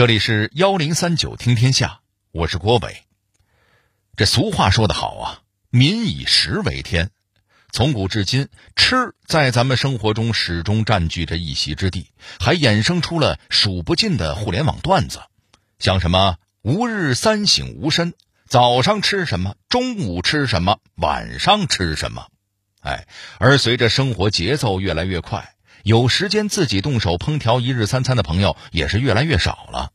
这里是幺零三九听天下，我是郭伟。这俗话说得好啊，“民以食为天”。从古至今，吃在咱们生活中始终占据着一席之地，还衍生出了数不尽的互联网段子，像什么“吾日三省吾身”，早上吃什么，中午吃什么，晚上吃什么。哎，而随着生活节奏越来越快，有时间自己动手烹调一日三餐的朋友也是越来越少了。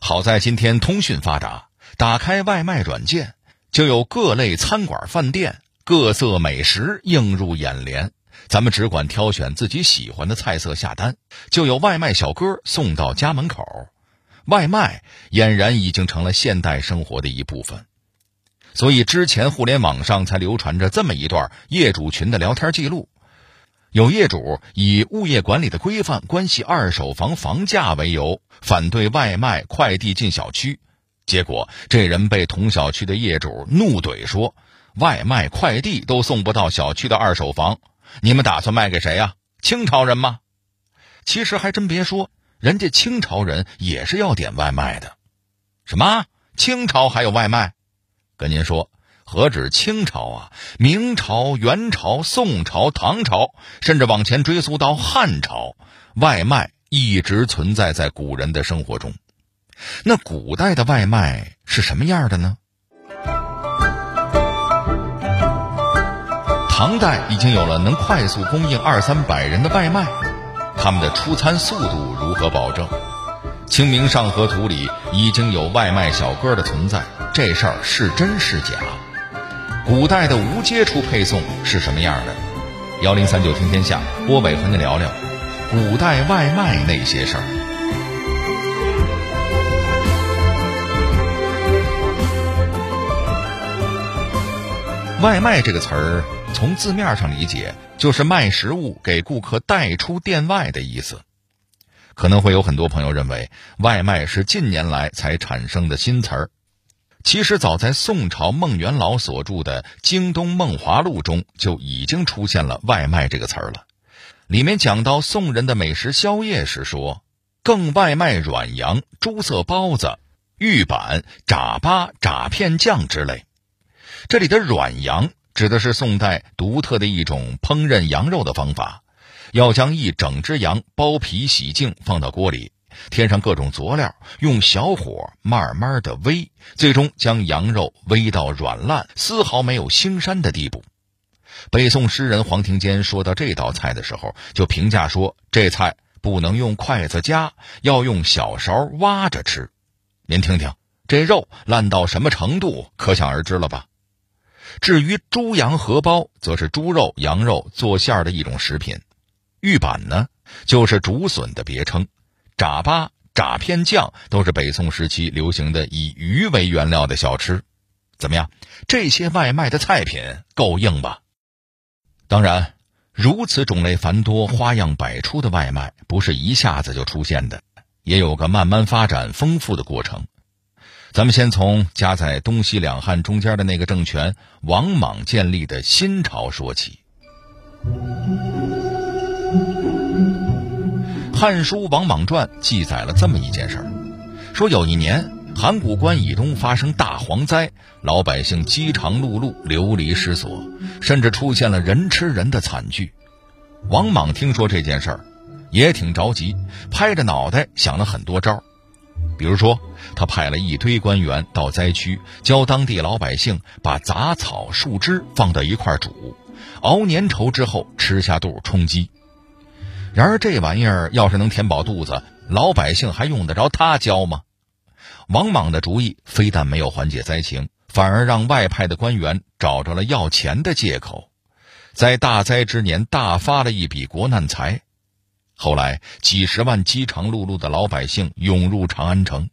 好在今天通讯发达，打开外卖软件，就有各类餐馆、饭店。各色美食映入眼帘，咱们只管挑选自己喜欢的菜色下单，就有外卖小哥送到家门口。外卖俨然已经成了现代生活的一部分。所以之前互联网上才流传着这么一段业主群的聊天记录：有业主以物业管理的规范关系二手房房价为由，反对外卖快递进小区，结果这人被同小区的业主怒怼说。外卖快递都送不到小区的二手房，你们打算卖给谁呀？清朝人吗？其实还真别说，人家清朝人也是要点外卖的。什么？清朝还有外卖？跟您说，何止清朝啊？明朝、元朝、宋朝、唐朝，甚至往前追溯到汉朝，外卖一直存在在古人的生活中。那古代的外卖是什么样的呢？唐代已经有了能快速供应二三百人的外卖，他们的出餐速度如何保证？《清明上河图》里已经有外卖小哥的存在，这事儿是真是假？古代的无接触配送是什么样的？幺零三九听天下，郭伟和你聊聊古代外卖那些事儿。外卖这个词儿。从字面上理解，就是卖食物给顾客带出店外的意思。可能会有很多朋友认为，外卖是近年来才产生的新词儿。其实，早在宋朝孟元老所著的《京东梦华录》中，就已经出现了“外卖”这个词儿了。里面讲到宋人的美食宵夜时说：“更外卖软羊、朱色包子、玉板、炸粑、炸片酱之类。”这里的软羊。指的是宋代独特的一种烹饪羊肉的方法，要将一整只羊剥皮洗净，放到锅里，添上各种佐料，用小火慢慢的煨，最终将羊肉煨到软烂，丝毫没有腥膻的地步。北宋诗人黄庭坚说到这道菜的时候，就评价说：这菜不能用筷子夹，要用小勺挖着吃。您听听，这肉烂到什么程度，可想而知了吧？至于猪羊荷包，则是猪肉、羊肉做馅儿的一种食品；玉板呢，就是竹笋的别称；炸粑、炸片酱都是北宋时期流行的以鱼为原料的小吃。怎么样？这些外卖的菜品够硬吧？当然，如此种类繁多、花样百出的外卖，不是一下子就出现的，也有个慢慢发展、丰富的过程。咱们先从夹在东西两汉中间的那个政权王莽建立的新朝说起。《汉书·王莽传》记载了这么一件事儿：说有一年，函谷关以东发生大蝗灾，老百姓饥肠辘辘、流离失所，甚至出现了人吃人的惨剧。王莽听说这件事儿，也挺着急，拍着脑袋想了很多招儿。比如说，他派了一堆官员到灾区，教当地老百姓把杂草、树枝放到一块煮，熬粘稠之后吃下肚充饥。然而这玩意儿要是能填饱肚子，老百姓还用得着他教吗？王莽的主意非但没有缓解灾情，反而让外派的官员找着了要钱的借口，在大灾之年大发了一笔国难财。后来，几十万饥肠辘辘的老百姓涌入长安城。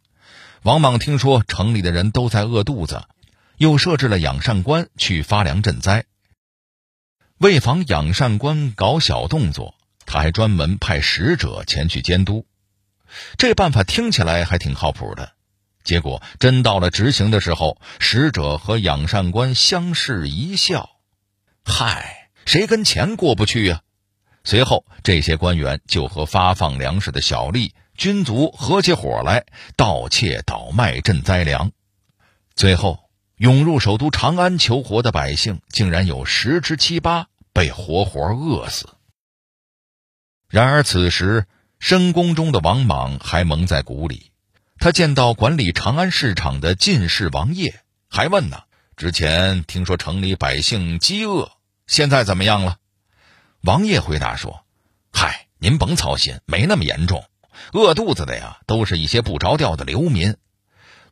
王莽听说城里的人都在饿肚子，又设置了养善官去发粮赈灾。为防养善官搞小动作，他还专门派使者前去监督。这办法听起来还挺靠谱的。结果真到了执行的时候，使者和养善官相视一笑：“嗨，谁跟钱过不去呀？”随后，这些官员就和发放粮食的小吏军卒合起伙来盗窃倒卖赈灾粮，最后涌入首都长安求活的百姓竟然有十之七八被活活饿死。然而此时深宫中的王莽还蒙在鼓里，他见到管理长安市场的进士王业，还问呢：“之前听说城里百姓饥饿，现在怎么样了？”王业回答说：“嗨，您甭操心，没那么严重。”饿肚子的呀，都是一些不着调的流民。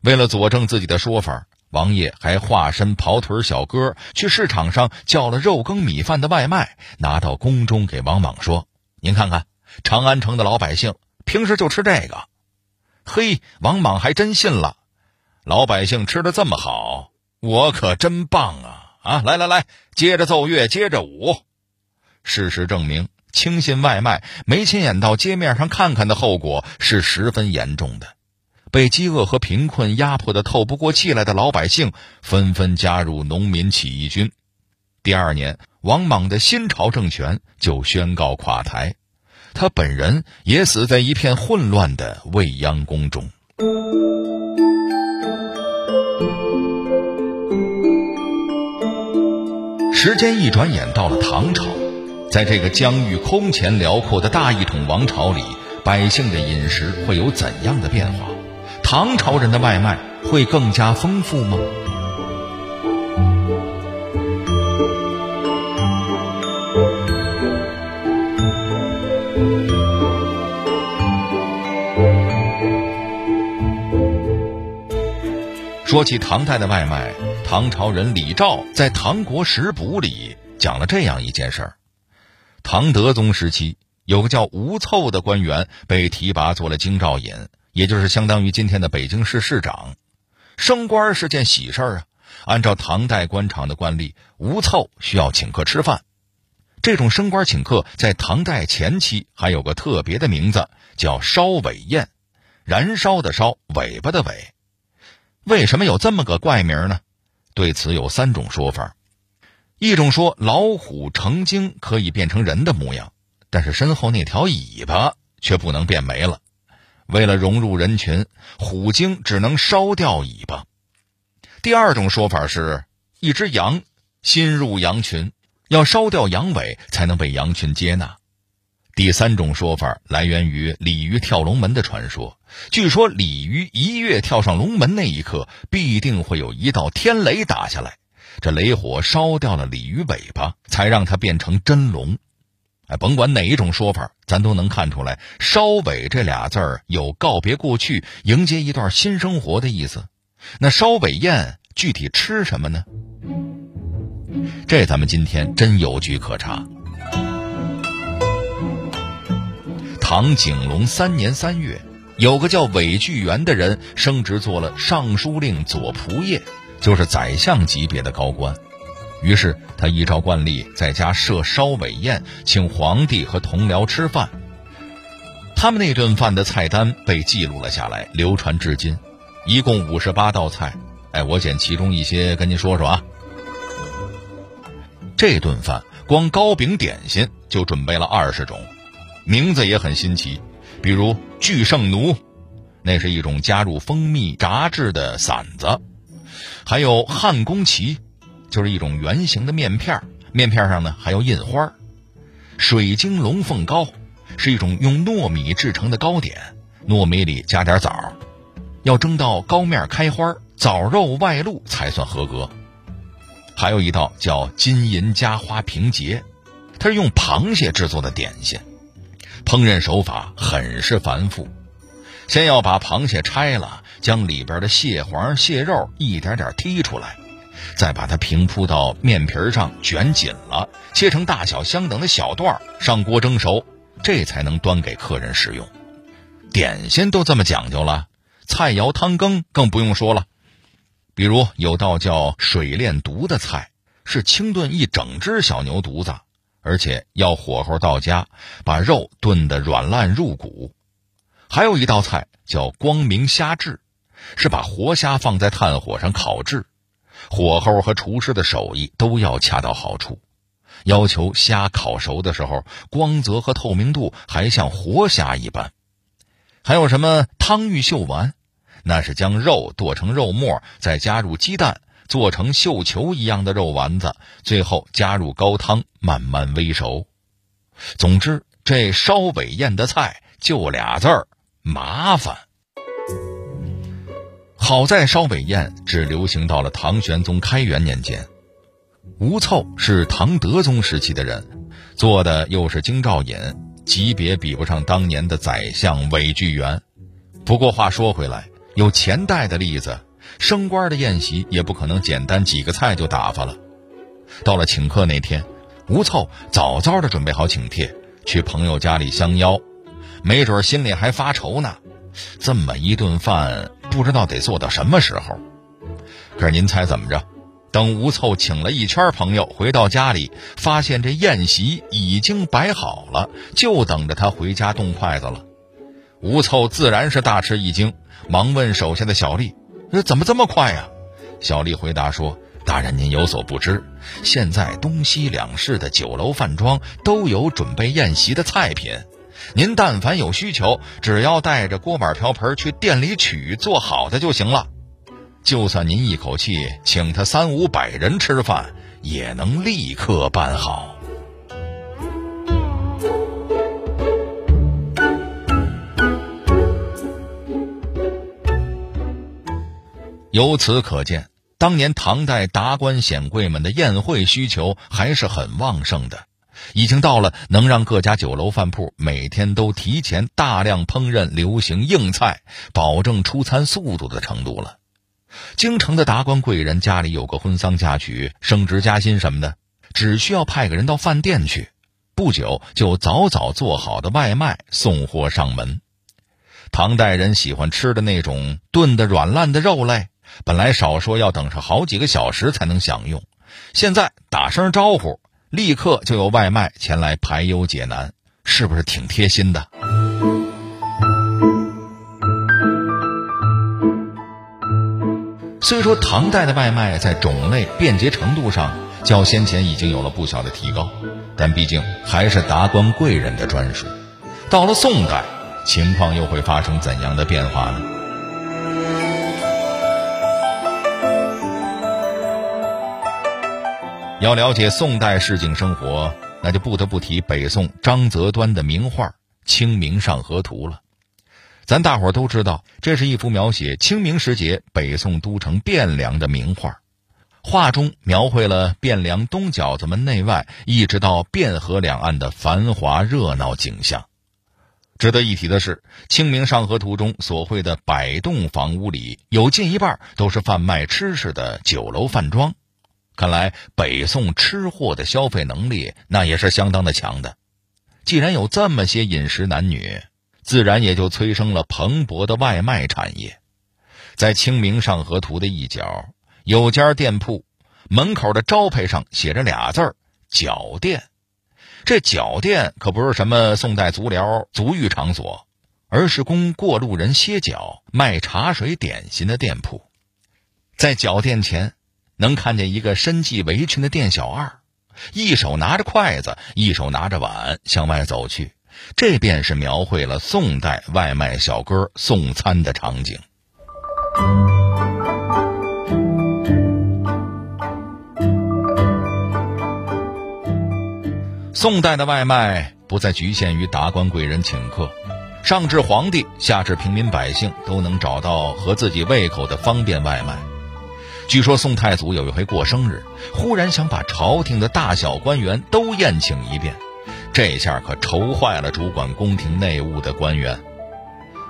为了佐证自己的说法，王爷还化身跑腿小哥，去市场上叫了肉羹米饭的外卖，拿到宫中给王莽说：“您看看，长安城的老百姓平时就吃这个。”嘿，王莽还真信了。老百姓吃的这么好，我可真棒啊！啊，来来来，接着奏乐，接着舞。事实证明。轻信外卖，没亲眼到街面上看看的后果是十分严重的。被饥饿和贫困压迫的透不过气来的老百姓，纷纷加入农民起义军。第二年，王莽的新朝政权就宣告垮台，他本人也死在一片混乱的未央宫中。时间一转眼，到了唐朝。在这个疆域空前辽阔的大一统王朝里，百姓的饮食会有怎样的变化？唐朝人的外卖会更加丰富吗？说起唐代的外卖，唐朝人李肇在《唐国食补》里讲了这样一件事儿。唐德宗时期，有个叫吴凑的官员被提拔做了京兆尹，也就是相当于今天的北京市市长。升官是件喜事儿啊！按照唐代官场的惯例，吴凑需要请客吃饭。这种升官请客在唐代前期还有个特别的名字，叫烧尾宴，燃烧的烧，尾巴的尾。为什么有这么个怪名呢？对此有三种说法。一种说老虎成精可以变成人的模样，但是身后那条尾巴却不能变没了。为了融入人群，虎精只能烧掉尾巴。第二种说法是，一只羊新入羊群，要烧掉羊尾才能被羊群接纳。第三种说法来源于鲤鱼跳龙门的传说，据说鲤鱼一跃跳上龙门那一刻，必定会有一道天雷打下来。这雷火烧掉了鲤鱼尾巴，才让它变成真龙。哎，甭管哪一种说法，咱都能看出来，“烧尾”这俩字儿有告别过去、迎接一段新生活的意思。那烧尾宴具体吃什么呢？这咱们今天真有据可查。唐景龙三年三月，有个叫韦巨源的人升职做了尚书令左仆射。就是宰相级别的高官，于是他依照惯例在家设烧尾宴，请皇帝和同僚吃饭。他们那顿饭的菜单被记录了下来，流传至今，一共五十八道菜。哎，我捡其中一些跟您说说啊。这顿饭光糕饼点心就准备了二十种，名字也很新奇，比如巨圣奴，那是一种加入蜂蜜炸制的馓子。还有汉宫旗，就是一种圆形的面片面片上呢还有印花水晶龙凤糕是一种用糯米制成的糕点，糯米里加点枣，要蒸到糕面开花，枣肉外露才算合格。还有一道叫金银夹花平结，它是用螃蟹制作的点心，烹饪手法很是繁复。先要把螃蟹拆了，将里边的蟹黄、蟹肉一点点剔出来，再把它平铺到面皮上，卷紧了，切成大小相等的小段，上锅蒸熟，这才能端给客人食用。点心都这么讲究了，菜肴汤羹更不用说了。比如有道叫水炼犊的菜，是清炖一整只小牛犊子，而且要火候到家，把肉炖得软烂入骨。还有一道菜叫光明虾制，是把活虾放在炭火上烤制，火候和厨师的手艺都要恰到好处，要求虾烤熟的时候光泽和透明度还像活虾一般。还有什么汤玉秀丸？那是将肉剁成肉末，再加入鸡蛋，做成绣球一样的肉丸子，最后加入高汤，慢慢煨熟。总之，这烧尾宴的菜就俩字儿：麻烦。好在烧尾宴只流行到了唐玄宗开元年间。吴凑是唐德宗时期的人，做的又是京兆尹，级别比不上当年的宰相韦巨源。不过话说回来，有前代的例子，升官的宴席也不可能简单几个菜就打发了。到了请客那天，吴凑早早的准备好请帖，去朋友家里相邀，没准心里还发愁呢。这么一顿饭，不知道得做到什么时候。可是您猜怎么着？等吴凑请了一圈朋友回到家里，发现这宴席已经摆好了，就等着他回家动筷子了。吴凑自然是大吃一惊，忙问手下的小丽：“这怎么这么快呀？”小丽回答说：“大人您有所不知，现在东西两市的酒楼饭庄都有准备宴席的菜品。”您但凡有需求，只要带着锅碗瓢盆去店里取，做好的就行了。就算您一口气请他三五百人吃饭，也能立刻办好。由此可见，当年唐代达官显贵们的宴会需求还是很旺盛的。已经到了能让各家酒楼饭铺每天都提前大量烹饪流行硬菜，保证出餐速度的程度了。京城的达官贵人家里有个婚丧嫁娶、升职加薪什么的，只需要派个人到饭店去，不久就早早做好的外卖送货上门。唐代人喜欢吃的那种炖的软烂的肉类，本来少说要等上好几个小时才能享用，现在打声招呼。立刻就有外卖前来排忧解难，是不是挺贴心的？虽说唐代的外卖在种类便捷程度上较先前已经有了不小的提高，但毕竟还是达官贵人的专属。到了宋代，情况又会发生怎样的变化呢？要了解宋代市井生活，那就不得不提北宋张择端的名画《清明上河图》了。咱大伙儿都知道，这是一幅描写清明时节北宋都城汴梁的名画。画中描绘了汴梁东角子门内外，一直到汴河两岸的繁华热闹景象。值得一提的是，《清明上河图》中所绘的百栋房屋里，有近一半都是贩卖吃食的酒楼饭庄。看来北宋吃货的消费能力那也是相当的强的。既然有这么些饮食男女，自然也就催生了蓬勃的外卖产业。在《清明上河图》的一角，有家店铺，门口的招牌上写着俩字儿“脚店”。这脚店可不是什么宋代足疗、足浴场所，而是供过路人歇脚、卖茶水点心的店铺。在脚店前。能看见一个身系围裙的店小二，一手拿着筷子，一手拿着碗向外走去。这便是描绘了宋代外卖小哥送餐的场景。宋代的外卖不再局限于达官贵人请客，上至皇帝，下至平民百姓，都能找到合自己胃口的方便外卖。据说宋太祖有一回过生日，忽然想把朝廷的大小官员都宴请一遍，这下可愁坏了主管宫廷内务的官员。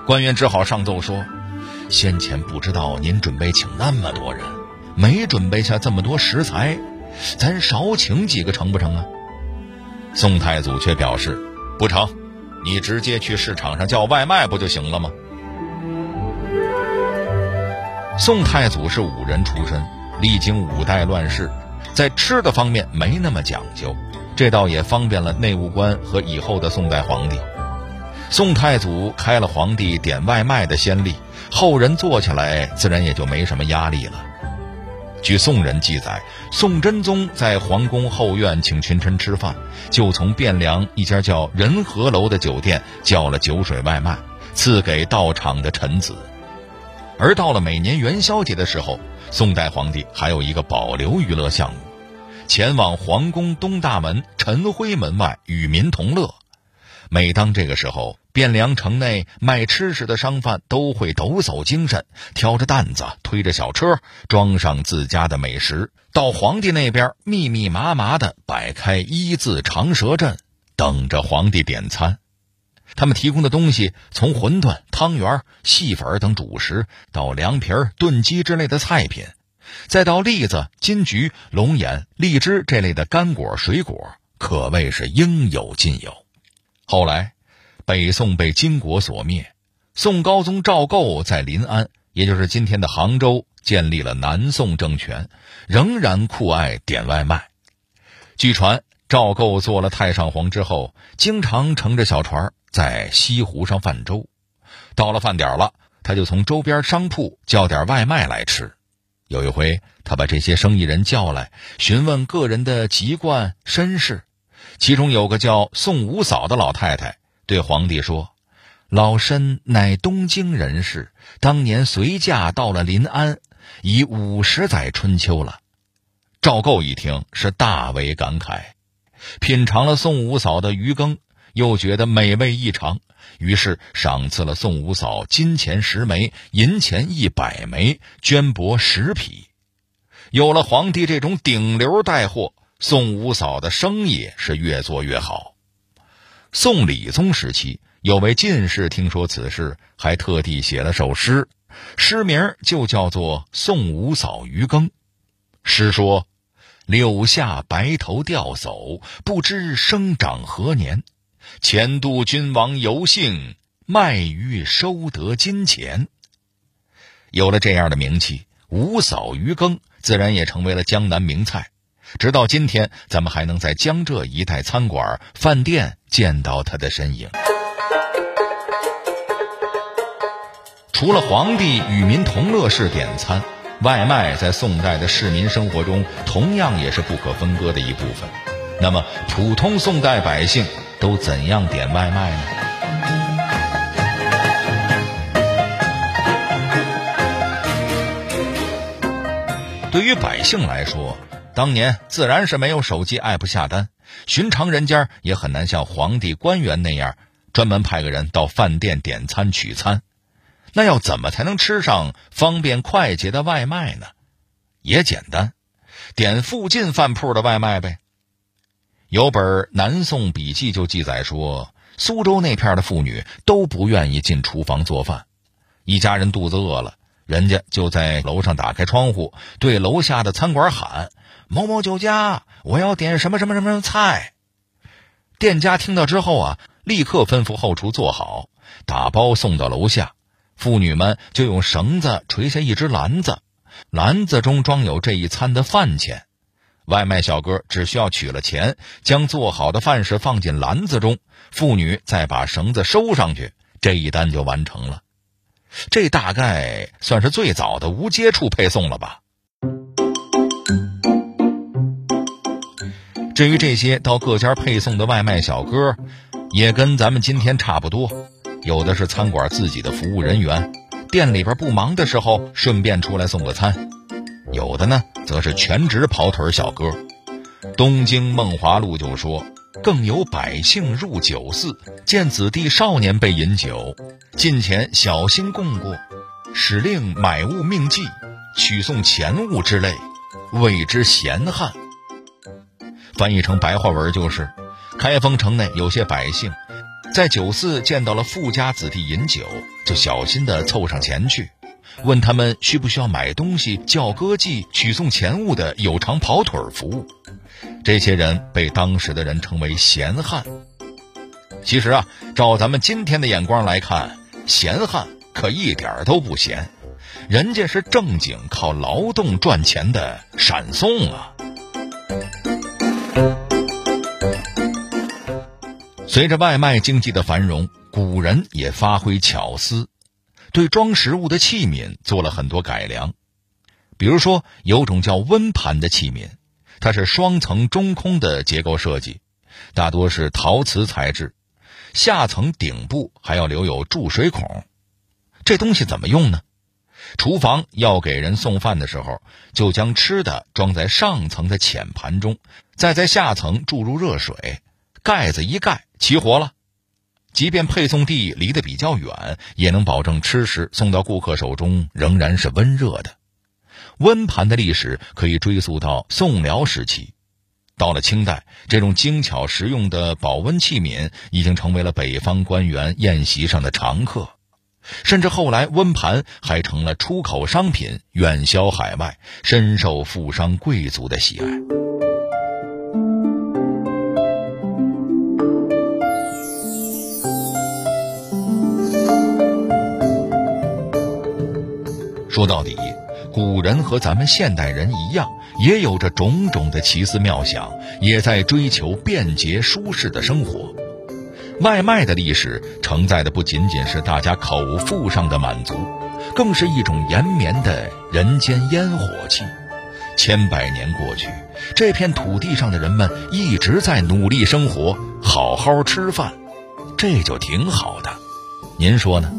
官员只好上奏说：“先前不知道您准备请那么多人，没准备下这么多食材，咱少请几个成不成啊？”宋太祖却表示：“不成，你直接去市场上叫外卖不就行了吗？”宋太祖是武人出身，历经五代乱世，在吃的方面没那么讲究，这倒也方便了内务官和以后的宋代皇帝。宋太祖开了皇帝点外卖的先例，后人做起来自然也就没什么压力了。据宋人记载，宋真宗在皇宫后院请群臣吃饭，就从汴梁一家叫仁和楼的酒店叫了酒水外卖。赐给到场的臣子。而到了每年元宵节的时候，宋代皇帝还有一个保留娱乐项目，前往皇宫东大门陈辉门外与民同乐。每当这个时候，汴梁城内卖吃食的商贩都会抖擞精神，挑着担子，推着小车，装上自家的美食，到皇帝那边密密麻麻地摆开一字长蛇阵，等着皇帝点餐。他们提供的东西，从馄饨、汤圆、细粉等主食，到凉皮、炖鸡之类的菜品，再到栗子、金桔、龙眼、荔枝这类的干果水果，可谓是应有尽有。后来。北宋被金国所灭，宋高宗赵构在临安，也就是今天的杭州，建立了南宋政权，仍然酷爱点外卖。据传，赵构做了太上皇之后，经常乘着小船在西湖上泛舟。到了饭点了，他就从周边商铺叫点外卖来吃。有一回，他把这些生意人叫来，询问个人的籍贯身世，其中有个叫宋五嫂的老太太。对皇帝说：“老身乃东京人士，当年随驾到了临安，已五十载春秋了。”赵构一听是大为感慨，品尝了宋五嫂的鱼羹，又觉得美味异常，于是赏赐了宋五嫂金钱十枚，银钱一百枚，绢帛十匹。有了皇帝这种顶流带货，宋五嫂的生意是越做越好。宋理宗时期，有位进士听说此事，还特地写了首诗，诗名就叫做《宋五嫂鱼羹》。诗说：“柳下白头钓叟，不知生长何年。前度君王游幸，卖鱼收得金钱。”有了这样的名气，五嫂鱼羹自然也成为了江南名菜。直到今天，咱们还能在江浙一带餐馆、饭店见到他的身影。除了皇帝与民同乐式点餐，外卖在宋代的市民生活中同样也是不可分割的一部分。那么，普通宋代百姓都怎样点外卖呢？对于百姓来说，当年自然是没有手机 app 下单，寻常人家也很难像皇帝官员那样专门派个人到饭店点餐取餐。那要怎么才能吃上方便快捷的外卖呢？也简单，点附近饭铺的外卖呗。有本南宋笔记就记载说，苏州那片的妇女都不愿意进厨房做饭，一家人肚子饿了，人家就在楼上打开窗户，对楼下的餐馆喊。某某酒家，我要点什么什么什么菜。店家听到之后啊，立刻吩咐后厨做好，打包送到楼下。妇女们就用绳子垂下一只篮子，篮子中装有这一餐的饭钱。外卖小哥只需要取了钱，将做好的饭食放进篮子中，妇女再把绳子收上去，这一单就完成了。这大概算是最早的无接触配送了吧。至于这些到各家配送的外卖小哥，也跟咱们今天差不多，有的是餐馆自己的服务人员，店里边不忙的时候顺便出来送个餐；有的呢，则是全职跑腿小哥。《东京梦华录》就说：“更有百姓入酒肆，见子弟少年被饮酒，近前小心供过，使令买物命祭，取送钱物之类，谓之闲汉。”翻译成白话文就是：开封城内有些百姓，在酒肆见到了富家子弟饮酒，就小心地凑上前去，问他们需不需要买东西、叫歌妓、取送钱物的有偿跑腿服务。这些人被当时的人称为闲汉。其实啊，照咱们今天的眼光来看，闲汉可一点都不闲，人家是正经靠劳动赚钱的闪送啊。随着外卖经济的繁荣，古人也发挥巧思，对装食物的器皿做了很多改良。比如说，有种叫温盘的器皿，它是双层中空的结构设计，大多是陶瓷材质，下层顶部还要留有注水孔。这东西怎么用呢？厨房要给人送饭的时候，就将吃的装在上层的浅盘中，再在下层注入热水，盖子一盖，齐活了。即便配送地离得比较远，也能保证吃食送到顾客手中仍然是温热的。温盘的历史可以追溯到宋辽时期，到了清代，这种精巧实用的保温器皿已经成为了北方官员宴席上的常客。甚至后来，温盘还成了出口商品，远销海外，深受富商贵族的喜爱。说到底，古人和咱们现代人一样，也有着种种的奇思妙想，也在追求便捷舒适的生活。外卖的历史承载的不仅仅是大家口腹上的满足，更是一种延绵的人间烟火气。千百年过去，这片土地上的人们一直在努力生活，好好吃饭，这就挺好的。您说呢？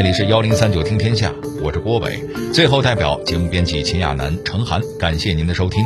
这里是幺零三九听天下。我是郭伟，最后代表节目编辑秦亚楠、程涵，感谢您的收听。